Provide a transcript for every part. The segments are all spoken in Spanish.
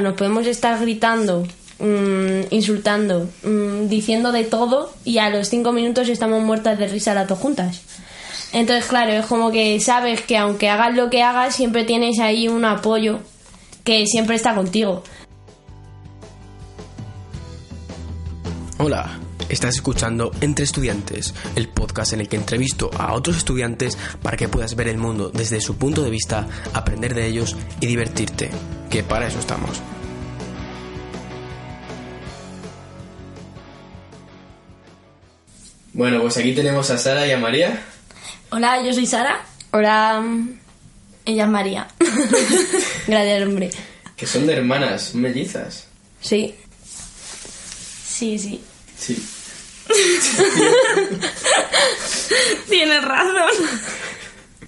Nos podemos estar gritando, mm, insultando, mm, diciendo de todo y a los cinco minutos estamos muertas de risa las dos juntas. Entonces, claro, es como que sabes que aunque hagas lo que hagas, siempre tienes ahí un apoyo que siempre está contigo. Hola, estás escuchando Entre Estudiantes, el podcast en el que entrevisto a otros estudiantes para que puedas ver el mundo desde su punto de vista, aprender de ellos y divertirte, que para eso estamos. Bueno, pues aquí tenemos a Sara y a María. Hola, yo soy Sara. Hola, Ella es María. gracias, hombre. Que son de hermanas mellizas. Sí. Sí, sí. Sí. Tienes razón.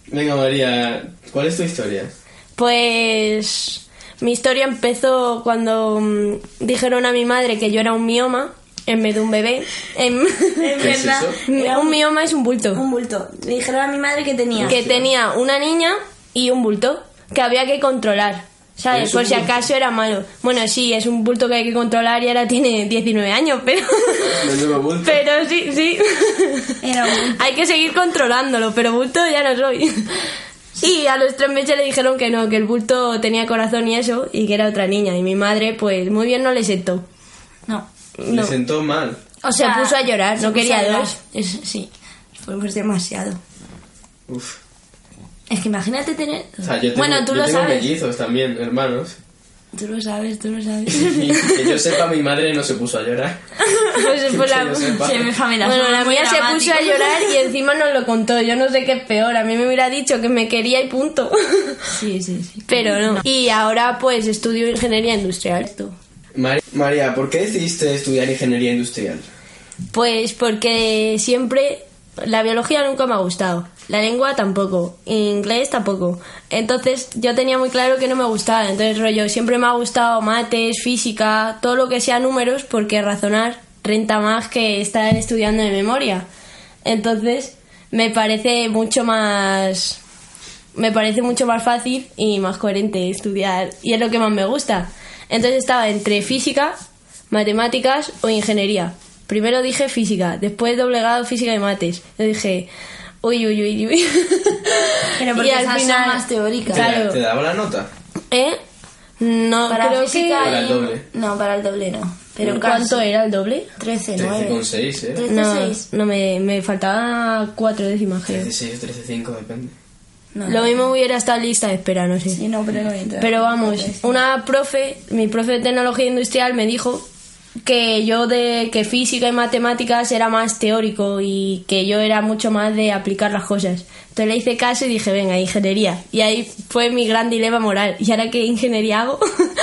Venga María, ¿cuál es tu historia? Pues mi historia empezó cuando mm, dijeron a mi madre que yo era un mioma en vez de un bebé. ¿Qué es verdad. eso? Era un mioma es un bulto. Un bulto. Le dijeron a mi madre que tenía. que tenía una niña y un bulto que había que controlar. ¿Sabes? ¿Es Por si acaso era malo. Bueno, sí, es un bulto que hay que controlar y ahora tiene 19 años, pero. Pero sí, sí. Era un bulto. hay que seguir controlándolo, pero bulto ya no soy. Y a los tres meses le dijeron que no, que el bulto tenía corazón y eso, y que era otra niña. Y mi madre, pues muy bien no le sentó. No. Le sentó mal. O Se puso a llorar, no quería dos. Es- sí. Fue pues demasiado. Uf. Es que imagínate tener. O sea, yo tengo, bueno, tú yo lo tengo sabes. mellizos también, hermanos. Tú lo sabes, tú lo sabes. Y que yo sepa, mi madre no se puso a llorar. Pues fue la-. Sí, mi familia Bueno, la mía se puso a llorar y encima nos lo contó. Yo no sé qué es peor. A mí me hubiera dicho que me quería y punto. Sí, sí, sí. Pero no. Y ahora pues estudio ingeniería industrial. Mari- María, ¿por qué decidiste estudiar ingeniería industrial? Pues porque siempre la biología nunca me ha gustado. La lengua tampoco. Inglés tampoco. Entonces yo tenía muy claro que no me gustaba. Entonces rollo, siempre me ha gustado mates, física, todo lo que sea números porque razonar renta más que estar estudiando de memoria. Entonces me parece mucho más me parece mucho más fácil y más coherente estudiar y es lo que más me gusta. Entonces estaba entre física, matemáticas o ingeniería. Primero dije física, después doblegado física y mates. Yo dije, uy, uy, uy, uy. Pero porque esas son más teóricas. Claro. ¿Te daba la nota? ¿Eh? No, Para creo física que... Para el y- doble. No, para el doble no. Pero ¿Cuánto casi. era el doble? 13, 9. 13,6, ¿eh? 13, No, 6. no me, me faltaba cuatro décimas, creo. 13,6 o 13,5, depende. No, Lo no. mismo hubiera estado lista de espera, no sé. Sí, no, pero no. Pero vamos, una profe, mi profe de tecnología industrial me dijo que yo de que física y matemáticas era más teórico y que yo era mucho más de aplicar las cosas. Entonces le hice caso y dije, venga, ingeniería. Y ahí fue mi gran dilema moral. ¿Y ahora qué ingeniería hago?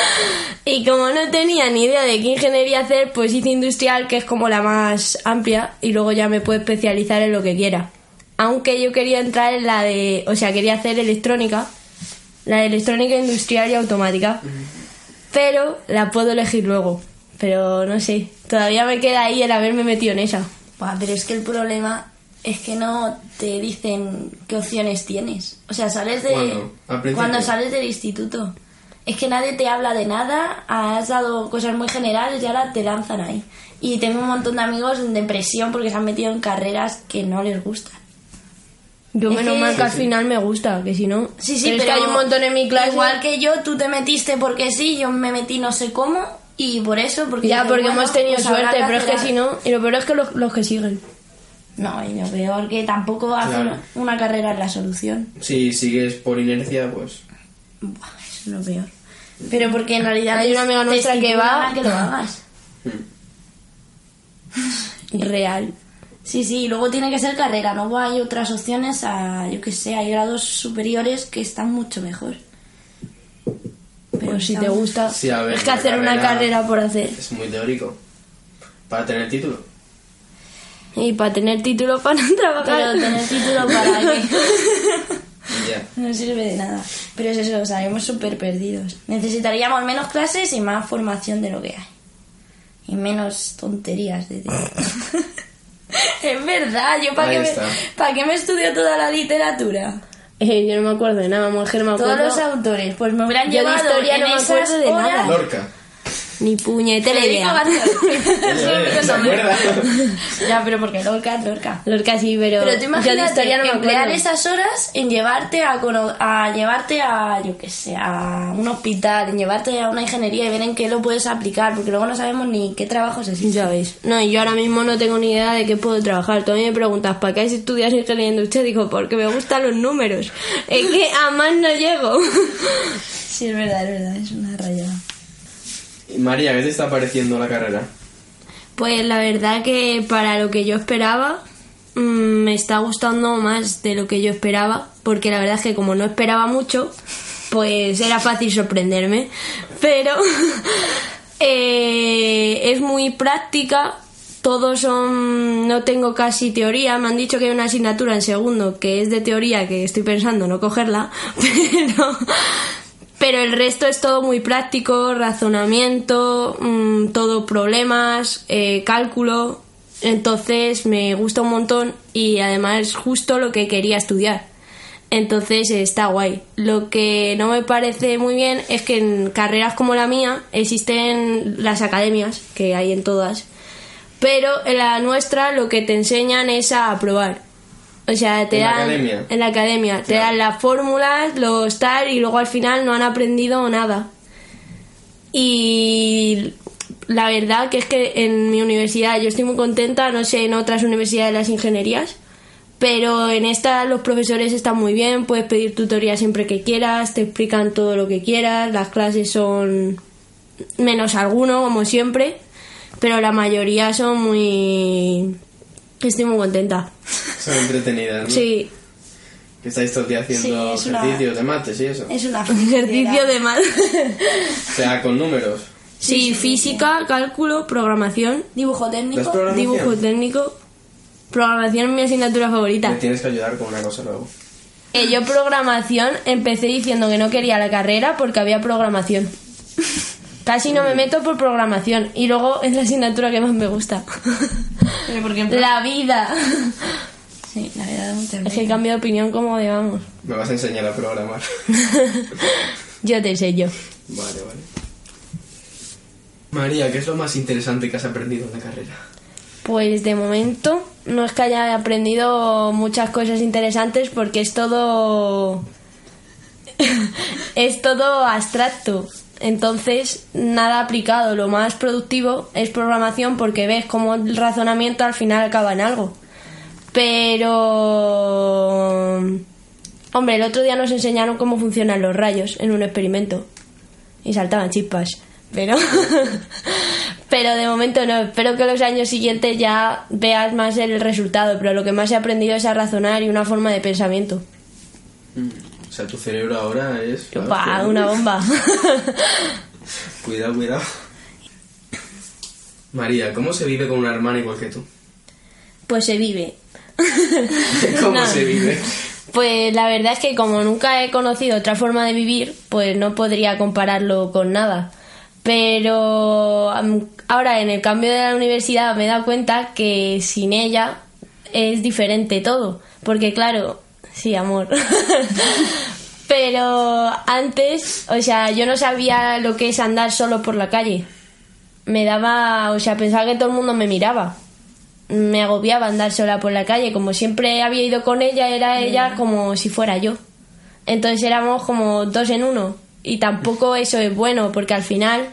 y como no tenía ni idea de qué ingeniería hacer, pues hice industrial, que es como la más amplia, y luego ya me puedo especializar en lo que quiera. Aunque yo quería entrar en la de, o sea, quería hacer electrónica, la de electrónica industrial y automática. Pero la puedo elegir luego. Pero no sé, todavía me queda ahí el haberme metido en esa. Buah, pero es que el problema es que no te dicen qué opciones tienes. O sea, sales de... Cuando sales del instituto. Es que nadie te habla de nada, has dado cosas muy generales y ahora te lanzan ahí. Y tengo un montón de amigos en depresión porque se han metido en carreras que no les gustan. Yo Es menos que- mal que al final me gusta, que si no... Sí, sí, pero, pero es que hay un montón en mi clase... Igual que yo, tú te metiste porque sí, yo me metí no sé cómo y por eso, porque... Ya, porque bueno, hemos tenido pues suerte, pero es que si no... Y lo peor es que los, los que siguen. No, y lo peor que tampoco hacer Claro. una carrera es la solución. Si sigues por inercia, pues... Buah, es lo peor. Pero porque en realidad Hay una amiga nuestra que va- a que lo hagas. Real. Sí, sí, y luego tiene que ser carrera, luego hay otras opciones a, yo que sé, hay grados superiores que están mucho mejor. Pues si te gusta. Sí, a ver, es que hacer una carrera- por hacer. Es muy teórico. Para tener título. Y para tener título para no trabajar. Pero tener título para qué. Ya. No sirve de nada. Pero es eso, estaremos súper perdidos. Necesitaríamos menos clases y más formación de lo que hay. Y menos tonterías de Es verdad, yo para qué, me, está. ¿para qué me estudio toda la literatura. Eh, yo no me acuerdo de nada, mujer, me acuerdo. Todos los autores, pues me hubieran Yo de llevado historia en no me esas acuerdo de horas- nada. Lorca. Ni puñetera idea. Ya, pero porque Lorca es Lorca. Lorca sí, pero, Pero tú yo de imagínate historia no me emplear esas horas en llevarte a, cono- a llevarte a, yo qué sé, a un hospital, en llevarte a una ingeniería y ver en qué lo puedes aplicar, porque luego no sabemos ni qué trabajos existen. Ya ves. No, y yo ahora mismo no tengo ni idea de qué puedo trabajar. Tú a mí me preguntas, ¿para qué estudias ingeniería industrial? Digo, porque me gustan los números. Es que a más no llego. Sí, es verdad, es verdad, es una rayada. María, ¿qué te está pareciendo la carrera? Pues la verdad que para lo que yo esperaba, mm, me está gustando más de lo que yo esperaba. Porque la verdad es que como no esperaba mucho, pues era fácil sorprenderme. Pero eh, es muy práctica. Todos son. No tengo casi teoría. Me han dicho que hay una asignatura en segundo que es de teoría que estoy pensando no cogerla. Pero. Pero el resto es todo muy práctico, razonamiento, mm, todo problemas, eh, cálculo. Entonces me gusta un montón y además justo lo que quería estudiar. Entonces está guay. Lo que no me parece muy bien es que en carreras como la mía existen las academias, que hay en todas, pero en la nuestra lo que te enseñan es a probar. O sea, te ¿En la dan academia? en la academia, te dan las fórmulas, los tal y luego al final no han aprendido nada. Y la verdad que es que en mi universidad yo estoy muy contenta, no sé en otras universidades de las ingenierías, pero en esta los profesores están muy bien, puedes pedir tutoría siempre que quieras, te explican todo lo que quieras, las clases son menos alguno como siempre, pero la mayoría son muy estoy muy contenta. Son entretenidas, ¿no? Sí, Que estáis todo el día haciendo Sí, es una- ejercicios de mates y eso. Es una ejercicio de mal. O sea, con números. Sí, física, cálculo, programación, dibujo ¿Las técnico. programación? dibujo técnico. Programación es mi asignatura favorita. Me tienes que ayudar con una cosa luego. Eh, yo programación empecé diciendo que no quería la carrera porque había programación. Casi no me meto por programación y luego es la asignatura que más me gusta. Pero porque La vida. Sí, la verdad, muchas Es que cambio de opinión como digamos. Me vas a enseñar a programar. Yo te enseño. vale, vale. María, ¿qué es lo más interesante que has aprendido en la carrera? Pues de momento no es que haya aprendido muchas cosas interesantes porque es todo es todo abstracto. Entonces, nada aplicado. Lo más productivo es programación porque ves cómo el razonamiento al final acaba en algo. Pero hombre, el otro día nos enseñaron cómo funcionan los rayos en un experimento y saltaban chispas. Pero, pero de momento no. Espero que los años siguientes ya veas más el resultado. Pero lo que más he aprendido es a razonar y una forma de pensamiento. O sea, tu cerebro ahora es... Una bomba. Cuidado, cuidado. María, ¿cómo se vive con una hermana igual que tú? Pues se vive. ¿Cómo No. se vive? Pues la verdad es que como nunca he conocido otra forma de vivir, pues no podría compararlo con nada. Pero ahora en el cambio de la universidad me he dado cuenta que sin ella es diferente todo. Porque claro, sí, amor. Pero antes, o sea, yo no sabía lo que es andar solo por la calle. Me daba, o sea, pensaba que todo el mundo me miraba me agobiaba andar sola por la calle. Como siempre había ido con ella, era ella como si fuera yo. Entonces éramos como dos en uno. Y tampoco eso es bueno, porque al final,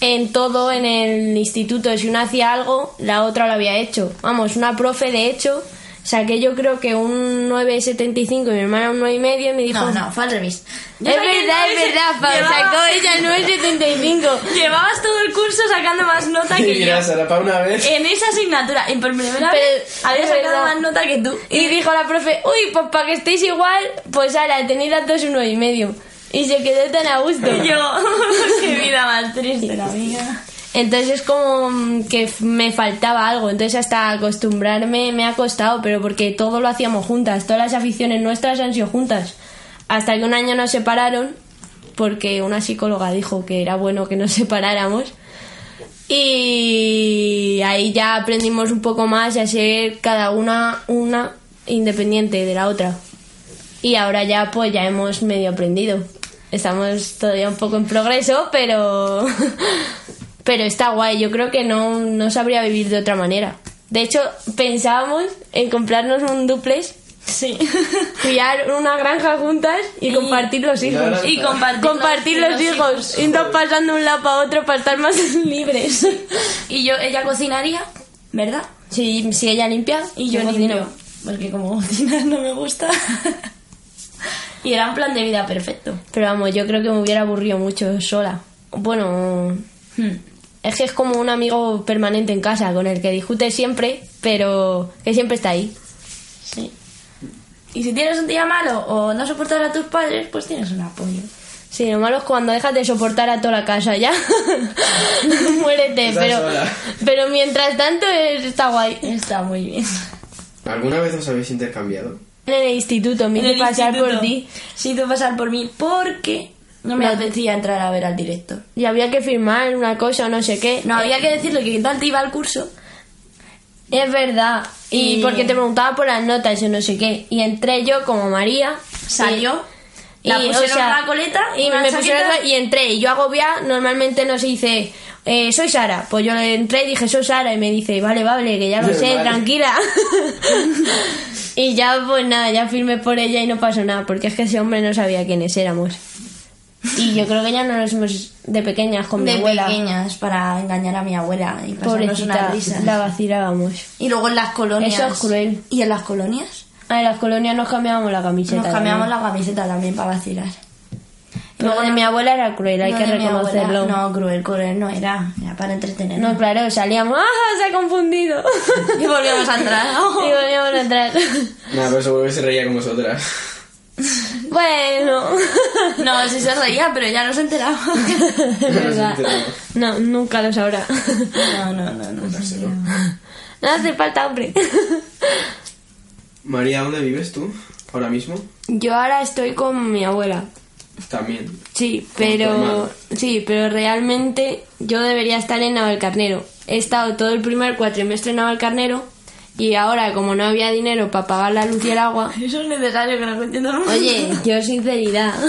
en todo, en el instituto, si una hacía algo, la otra lo había hecho. Vamos, una profe, de hecho, saqué yo creo que un 9,75 y mi hermana un 9,5 y me dijo... No, no, fue al revés. Es verdad, es verdad, Pau, sacó ella 9,75. Llevabas todo el curso sacando más nota que yo. Mira, Sara, para una vez... En esa asignatura, y por primera Pero vez, había sacado verdad. más nota que tú. Y dijo la profe, uy, pues para que estéis igual, pues ahora, tenéis las dos un nueve y medio. Y se quedó tan a gusto. Y yo, qué vida más triste la mía. Entonces es como mm, que me faltaba algo. Entonces hasta acostumbrarme me ha costado, pero porque todo lo hacíamos juntas. Todas las aficiones nuestras han sido juntas. Hasta que un año nos separaron, porque una psicóloga dijo que era bueno que nos separáramos. Y ahí ya aprendimos un poco más a ser cada una una independiente de la otra. Y ahora ya pues ya hemos medio aprendido. Estamos todavía un poco en progreso, pero pero está guay. Yo creo que no, no sabría vivir de otra manera. De hecho, pensábamos en comprarnos un duplex, Sí. pillar una granja juntas y, compartir los hijos. Y compartir, Compartir los, hijos, irnos pasando de un lado para otro para estar más libres. Y yo, ella cocinaría, ¿verdad? Si, si ella limpia, Y yo, cocino. limpio, porque como cocinar no me gusta. y era un plan de vida perfecto. Pero vamos, yo creo que me hubiera aburrido mucho sola. Bueno, Hmm. Es que es como un amigo permanente en casa con el que discutes siempre, pero que siempre está ahí. Sí. Y si tienes un día malo o no soportar a tus padres, pues tienes un apoyo. Sí, lo malo es cuando dejas de soportar a toda la casa ya. Muérete, pero, sola. pero mientras tanto es- está guay. Está muy bien. ¿Alguna vez os habéis intercambiado? En el instituto me el pasar por ti Sí, tú pasar por mí porque no me apetecía entrar a ver al director. y había que firmar una cosa o no sé qué. No, había que decirle que tal te iba al curso. Es verdad. Y, Y- porque te preguntaba por las notas y no sé qué. Y entré yo como María. Salió, Y, la pusieron una coleta, y me pusieron y entré. Y yo agobiada, normalmente no se dice, eh, soy Sara. Pues yo entré y dije, soy Sara. Y me dice, vale, vale, que ya lo sé, Vale. tranquila. y ya, pues nada, ya firmé por ella y no pasó nada. Porque es que ese hombre no sabía quiénes éramos. Y yo creo que ya no nos hemos de pequeñas con mi de abuela. pequeñas para engañar a mi abuela y pasarnos unas risas. la vacilábamos. Y luego en las colonias. Eso es cruel. ¿Y en las colonias? Ah, en las colonias nos cambiábamos la camiseta. Nos cambiamos también. la camiseta también para vacilar. Luego de mi abuela era cruel, hay No, que de mi reconocerlo. abuela, No, cruel, cruel no era. Era para entretener. No, claro, salíamos, ¡ah! Se ha confundido. Y volvíamos a entrar. y volvíamos a entrar. Nada, pero seguro que se reía con vosotras. bueno. No, sí se reía, pero ya no se enteraba. No, nunca lo sabrá. No, no, no, no. No hace falta, hombre. María, ¿dónde vives tú? ¿Ahora mismo? Yo ahora estoy con mi abuela. También. Sí, pero sí, pero realmente yo debería estar en Navalcarnero. He estado todo el primer cuatrimestre en Navalcarnero y ahora como no había dinero para pagar la luz y el agua, Eso es necesario que lo mundo. Oye, yo sinceridad.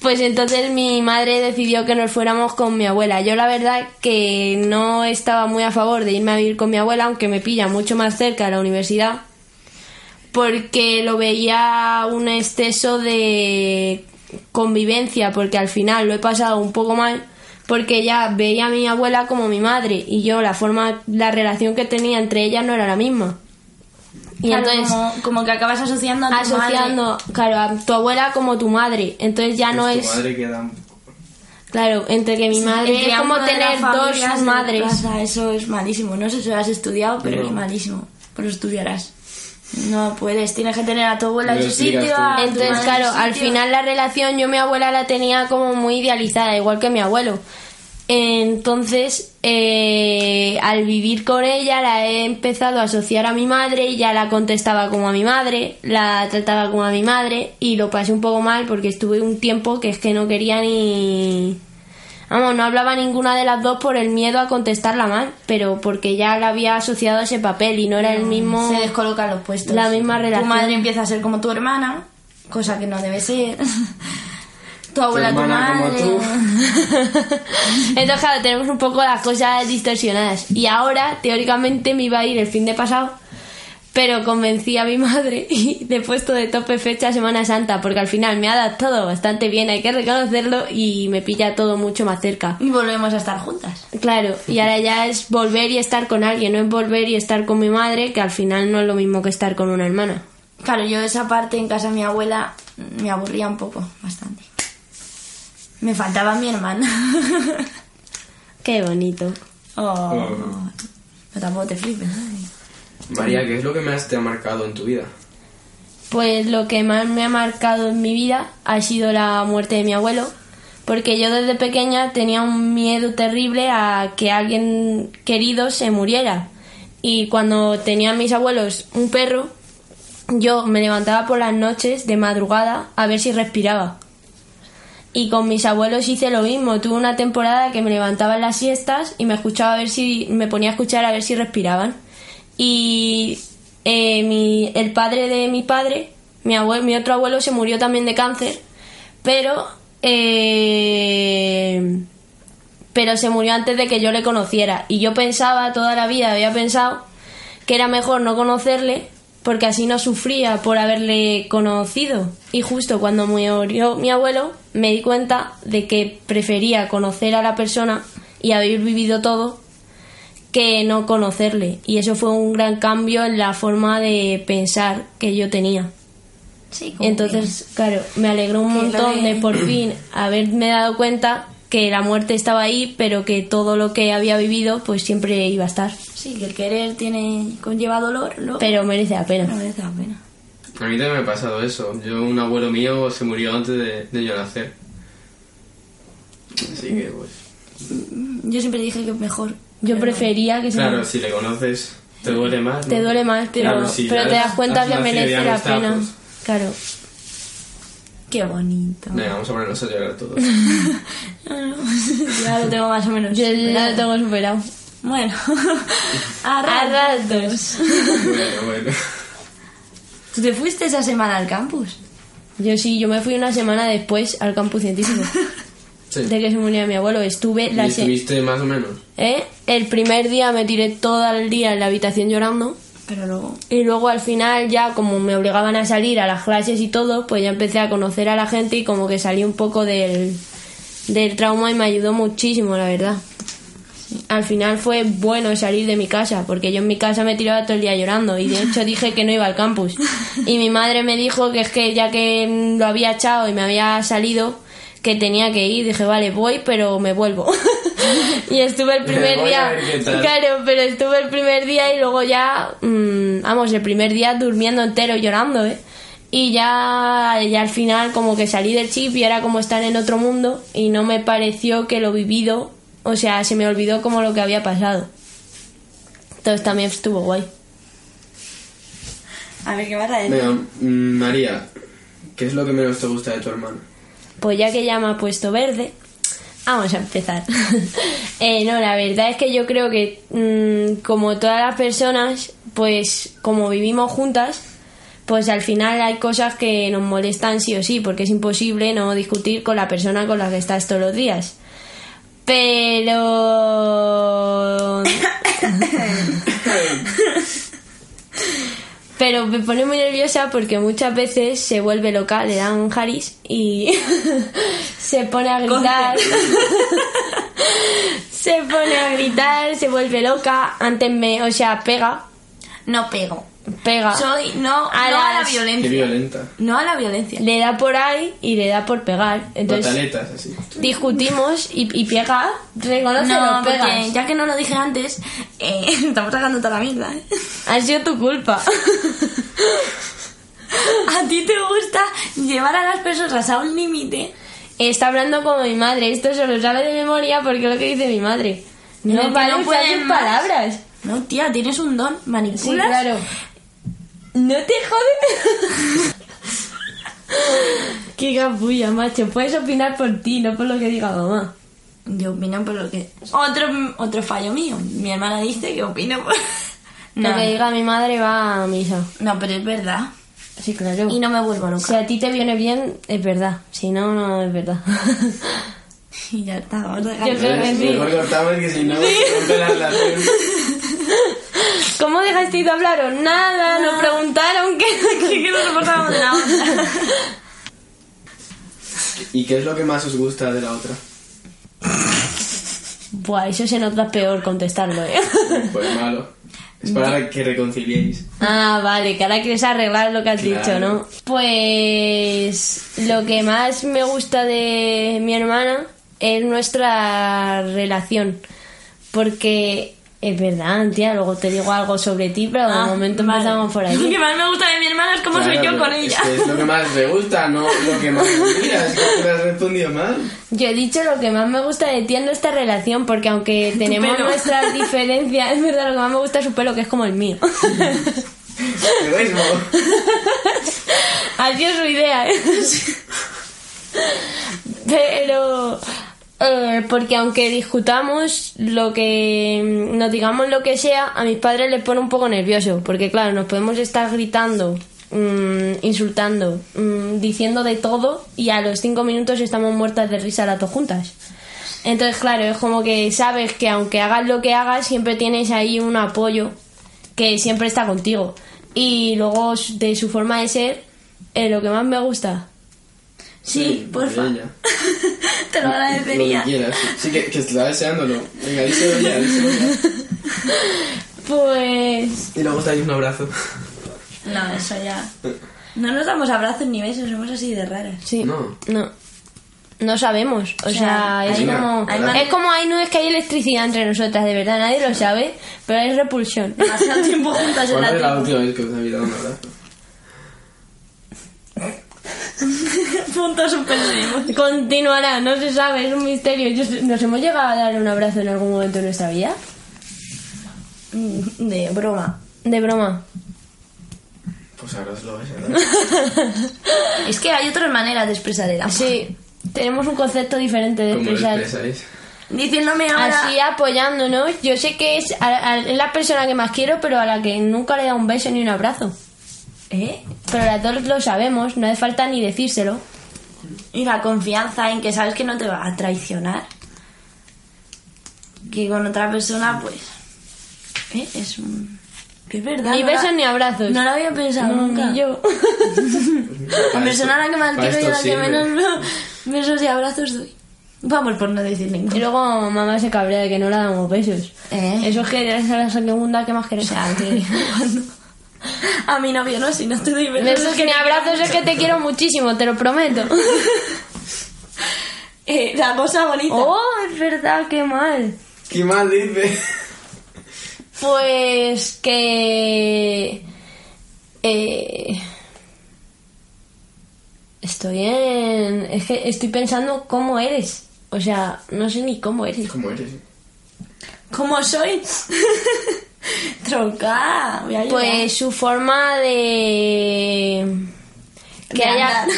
Pues entonces mi madre decidió que nos fuéramos con mi abuela. Yo la verdad que no estaba muy a favor de irme a vivir con mi abuela, aunque me pilla mucho más cerca de la universidad, porque lo veía un exceso de convivencia, porque al final lo he pasado un poco mal, porque ya veía a mi abuela como mi madre y yo la forma, la relación que tenía entre ellas no era la misma. Y Claro, entonces como, como que acabas asociando a tu asociando, claro, a tu abuela como tu madre. Entonces ya no Pues es, Tu madre queda claro, entre que mi madre es como tener dos madres. casa, eso es malísimo. No sé si lo has estudiado, pero No. es malísimo. Pero estudiarás. No puedes, tienes que tener a tu abuela en su sitio. Entonces, claro, al final la relación yo mi abuela la tenía como muy idealizada, igual que mi abuelo. Entonces, eh, al vivir con ella la he empezado a asociar a mi madre y ya la contestaba como a mi madre, la trataba como a mi madre y lo pasé un poco mal porque estuve un tiempo que es que no quería ni... Vamos, no hablaba ninguna de las dos por el miedo a contestarla mal, pero porque ya la había asociado a ese papel y no era el mismo... Se descolocan los puestos. La misma relación. Tu madre empieza a ser como tu hermana, cosa que no debe ser. tu abuela, tu, como madre. tú. Entonces, claro, tenemos un poco las cosas distorsionadas. Y ahora, teóricamente, me iba a ir el fin de pasado, pero convencí a mi madre y le he puesto de tope fecha Semana Santa, porque al final me ha dado todo bastante bien, hay que reconocerlo, y me pilla todo mucho más cerca. Y volvemos a estar juntas. Claro, y ahora ya es volver y estar con alguien, no es volver y estar con mi madre, que al final no es lo mismo que estar con una hermana. Claro, yo esa parte en casa de mi abuela me aburría un poco, bastante. Me faltaba mi hermana. Qué bonito. oh. Pero tampoco te flipes. ¿eh? María, ¿qué es lo que más te ha marcado en tu vida? Pues lo que más me ha marcado en mi vida ha sido la muerte de mi abuelo, porque yo desde pequeña tenía un miedo terrible a que alguien querido se muriera. Y cuando tenían mis abuelos un perro, yo me levantaba por las noches de madrugada a ver si respiraba. Y con mis abuelos hice lo mismo. Tuve una temporada que me levantaba en las siestas y me escuchaba a ver si me ponía a escuchar a ver si respiraban. Y eh, mi, el padre de mi padre, mi abuelo, mi otro abuelo se murió también de cáncer, pero eh, pero se murió antes de que yo le conociera. Y yo pensaba toda la vida, había pensado que era mejor no conocerle porque así no sufría por haberle conocido. Y justo cuando murió mi abuelo me di cuenta de que prefería conocer a la persona y haber vivido todo que no conocerle. Y eso fue un gran cambio en la forma de pensar que yo tenía. Sí, como Entonces, claro, me alegró un montón de- de por fin haberme dado cuenta que la muerte estaba ahí, pero que todo lo que había vivido pues siempre iba a estar. sí, que el querer tiene conlleva dolor, luego Pero merece la no pena. merece la pena. A mí también me ha pasado eso. Yo, un abuelo mío se murió antes de, de yo nacer. Así que, pues. Yo siempre dije que mejor. Yo prefería que se Claro, si le conoces, te duele más. te duele más, pero, Claro, si pero te das cuenta que merece la pena. pues, Claro. Qué bonito. Venga, vamos a ponernos a llorar todos. ya lo tengo más o menos. Yo, ya lo tengo superado. Bueno, a ratos. bueno, bueno. ¿Tú te fuiste esa semana al campus? Yo sí, yo me fui una semana después al campus científico Sí. de que se murió mi abuelo. Estuve la ¿Y se- estuviste más o menos? ¿Eh? El primer día me tiré todo el día en la habitación llorando. Pero luego. Y luego al final ya como me obligaban a salir a las clases y todo, pues ya empecé a conocer a la gente y como que salí un poco del, del trauma y me ayudó muchísimo, la verdad. Al final fue bueno salir de mi casa, porque yo en mi casa me tiraba todo el día llorando y de hecho dije que no iba al campus. Y mi madre me dijo que es que ya que lo había echado y me había salido, que tenía que ir. Dije, vale, voy, pero me vuelvo. y estuve el primer día. Claro, pero estuve el primer día y luego ya, mm, vamos, el primer día durmiendo entero llorando, ¿eh? Y ya, ya al final como que salí del chip y era como estar en otro mundo y no me pareció que lo vivido, o sea, se me olvidó como lo que había pasado. Entonces también estuvo guay. A ver qué vas a decir. Venga, mm, María, ¿qué es lo que menos te gusta de tu hermano? Pues ya que ya me ha puesto verde, vamos a empezar. Eh, no, la verdad es que yo creo que mm, como todas las personas, pues como vivimos juntas, pues al final hay cosas que nos molestan sí o sí, porque es imposible no discutir con la persona con la que estás todos los días. Pero... Pero me pone muy nerviosa porque muchas veces se vuelve loca, le dan Haris y se pone a gritar. se pone a gritar, se vuelve loca. Antes me, o sea, pega, No pego. Pega. Soy. No, A no a la Qué violencia. violenta. No a la violencia. Le da por ahí y le da por pegar. Entonces Pataletas, así. discutimos y, y pega, reconoce No, lo pegas. porque ya que no lo dije antes, eh, estamos sacando toda la mierda. ¿eh? Ha sido tu culpa. A ti te gusta llevar a las personas a un límite. Está hablando como mi madre. Esto se lo sabe de memoria porque es lo que dice mi madre. No que vale no más. palabras. No, tía, tienes un don. Sí, Manipulas. claro. No te jodes. Qué capulla, macho. Puedes opinar por ti, no por lo que diga mamá. Yo opino por lo que. Otro, otro fallo mío. Mi hermana dice que opino por. Lo No, que diga mi madre va a misa. no, pero es verdad. Sí, claro. Y no me vuelvo loca. Si a ti te viene bien, es verdad. Si no, no es verdad. Y ya está, vamos a Yo creo que sí. Mejor cortamos que si no, rompe la relación. ¿Cómo dejasteis de hablaros? Nada, nos preguntaron qué. que no soportábamos de la otra. ¿Y qué es lo que más os gusta de la otra? Buah, eso se nota peor contestarlo, ¿eh? Pues malo. Es para que reconciliéis. Ah, vale, que ahora quieres arreglar lo que has Claro. dicho, ¿no? Pues lo que más me gusta de mi hermana es nuestra relación, porque Es verdad, tía, luego te digo algo sobre ti, pero de Ah, momento vale. empezamos por Lo aquí. que más me gusta de mi hermana es cómo soy yo con ella. Es, que es lo que más me gusta, no lo que más me mira. Es que tú le has respondido mal. Yo he dicho lo que más me gusta de ti en nuestra relación, porque aunque tenemos nuestras diferencias, es verdad, lo que más me gusta es su pelo, que es como el mío. Egoísmo. Ha sido su idea, ¿eh? Pero... eh, porque aunque discutamos lo que nos digamos lo que sea, a mis padres les pone un poco nervioso, porque claro, nos podemos estar gritando, mm, insultando, mm, diciendo de todo y a los cinco minutos estamos muertas de risa las dos juntas. Entonces, claro, es como que sabes que aunque hagas lo que hagas, siempre tienes ahí un apoyo que siempre está contigo. Y luego de su forma de ser, eh, lo que más me gusta. Sí, porfa. Te lo Lo que agradecería. quieras. Sí, que, que está deseándolo. Venga, díselo ya, díselo ya. Pues... Y luego estáis un abrazo. No, eso ya. No nos damos abrazos ni besos, somos así de raras. Sí. No. No. No sabemos. O, O sea, sea, es como... hay man- Es como hay no es que hay electricidad entre nosotras, de verdad, nadie lo sabe, pero hay repulsión. Demasiado tiempo juntas en ¿Cuál la es la última vez que os habéis dado un abrazo? Puntos suspensivos. Continuará, no se sabe, es un misterio. Yo- ¿Nos hemos llegado a dar un abrazo en algún momento de nuestra vida? Mm, De broma. De broma. Pues ahora os lo vais a dar. Es que hay otras maneras de expresar el amor. Sí, tenemos un concepto diferente de ¿Cómo lo expresar. expresáis? Diciéndome ahora. Así apoyándonos. Yo sé que es, a- a- es la persona que más quiero, pero a la que nunca le he dado un beso ni un abrazo. ¿Eh? Pero las dos lo sabemos, no hace falta ni decírselo. Y la confianza en que sabes que no te va a traicionar. Que con otra persona, pues. ¿eh? Es un. Que es verdad. Ni no besos la- ni abrazos. No lo había pensado nunca. Ni yo. La persona a la que más quiero y a la que menos besos y abrazos doy. Vamos por no decir Y ninguno. luego mamá se cabrea de que no le damos besos. ¿Eh? Eso es que es la segunda que más queremos. O sea, que cuando- A mi novio no, si no te doy besos. Besos es que ni te abrazos es que te quiero muchísimo, te lo prometo. Eh, la cosa bonita. Oh, es verdad, qué mal. ¿Qué mal dice? Pues que... eh, estoy en... Es que estoy pensando cómo eres. O sea, no sé ni cómo eres. ¿Cómo eres? ¿Cómo soy? Tronca. Voy a llorar. Pues su forma de... Que De haya...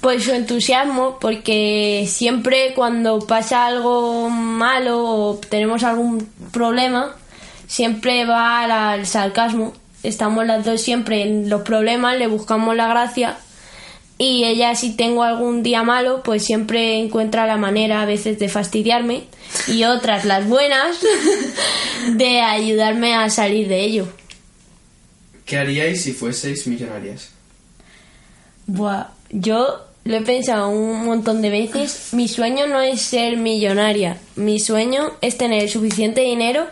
Pues su entusiasmo, porque siempre cuando pasa algo malo o tenemos algún problema, siempre va al sarcasmo. Estamos las dos siempre en los problemas, le buscamos la gracia. Y ella, si tengo algún día malo, pues siempre encuentra la manera a veces de fastidiarme y otras, las buenas, de ayudarme a salir de ello. ¿Qué haríais si fueseis millonarias? Buah, yo lo he pensado un montón de veces. Mi sueño no es ser millonaria. Mi sueño es tener suficiente dinero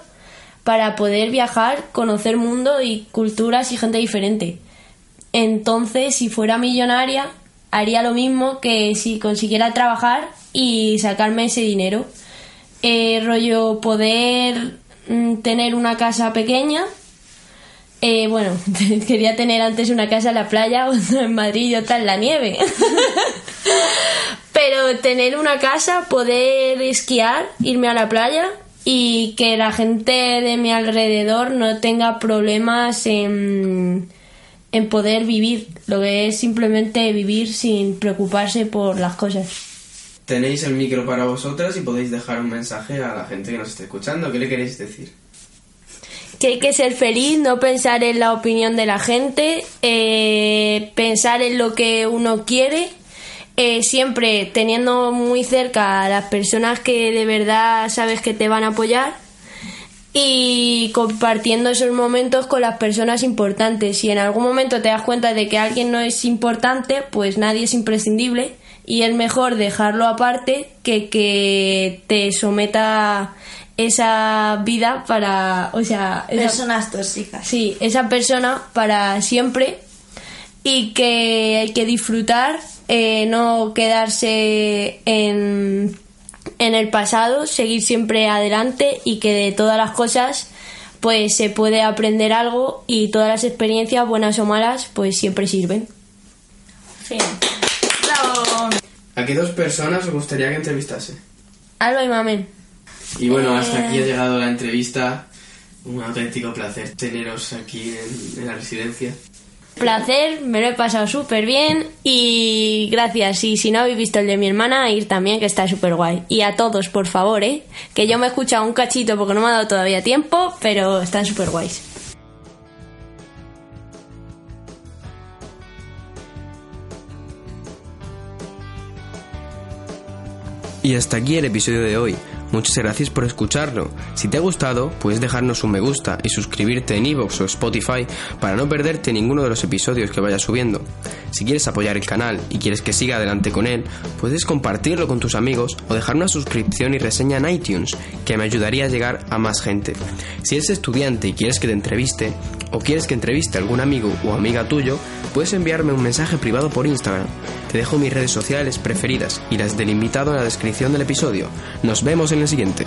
para poder viajar, conocer mundo y culturas y gente diferente. Entonces, si fuera millonaria, haría lo mismo que si consiguiera trabajar y sacarme ese dinero. Eh, rollo poder mm, tener una casa pequeña eh, bueno, quería tener antes una casa en la playa, otra en Madrid y otra en la nieve. Pero tener una casa, poder esquiar, irme a la playa y que la gente de mi alrededor no tenga problemas en, en poder vivir. Lo que es simplemente vivir sin preocuparse por las cosas. Tenéis el micro para vosotras y podéis dejar un mensaje a la gente que nos esté escuchando. ¿Qué le queréis decir? que hay que ser feliz, no pensar en la opinión de la gente, eh, pensar en lo que uno quiere, eh, siempre teniendo muy cerca a las personas que de verdad sabes que te van a apoyar y compartiendo esos momentos con las personas importantes. Si en algún momento te das cuenta de que alguien no es importante, pues nadie es imprescindible y es mejor dejarlo aparte que que te someta esa vida para, o sea, esa- Personas tóxicas. sí, esa persona para siempre y que hay que disfrutar, eh, no quedarse en, en el pasado, seguir siempre adelante y que de todas las cosas pues se puede aprender algo y todas las experiencias, buenas o malas, pues siempre sirven. Fin. Bravo. ¿A qué dos personas os gustaría que entrevistase? Alba y Mamen. Y bueno, hasta aquí ha llegado la entrevista. Un auténtico placer teneros aquí en, en la residencia. Placer, me lo he pasado súper bien y gracias. Y si no habéis visto el de mi hermana, ir también, que está súper guay. Y a todos, por favor, ¿eh? Que yo me he escuchado un cachito porque no me ha dado todavía tiempo, pero están súper guays. Y hasta aquí el episodio de hoy. Muchas gracias por escucharlo. Si te ha gustado, puedes dejarnos un me gusta y suscribirte en iVoox o Spotify para no perderte ninguno de los episodios que vaya subiendo. Si quieres apoyar el canal y quieres que siga adelante con él, puedes compartirlo con tus amigos o dejar una suscripción y reseña en iTunes, que me ayudaría a llegar a más gente. Si eres estudiante y quieres que te entreviste, o quieres que entreviste a algún amigo o amiga tuyo, puedes enviarme un mensaje privado por Instagram. Te dejo mis redes sociales preferidas y las del invitado en la descripción del episodio. Nos vemos en el siguiente.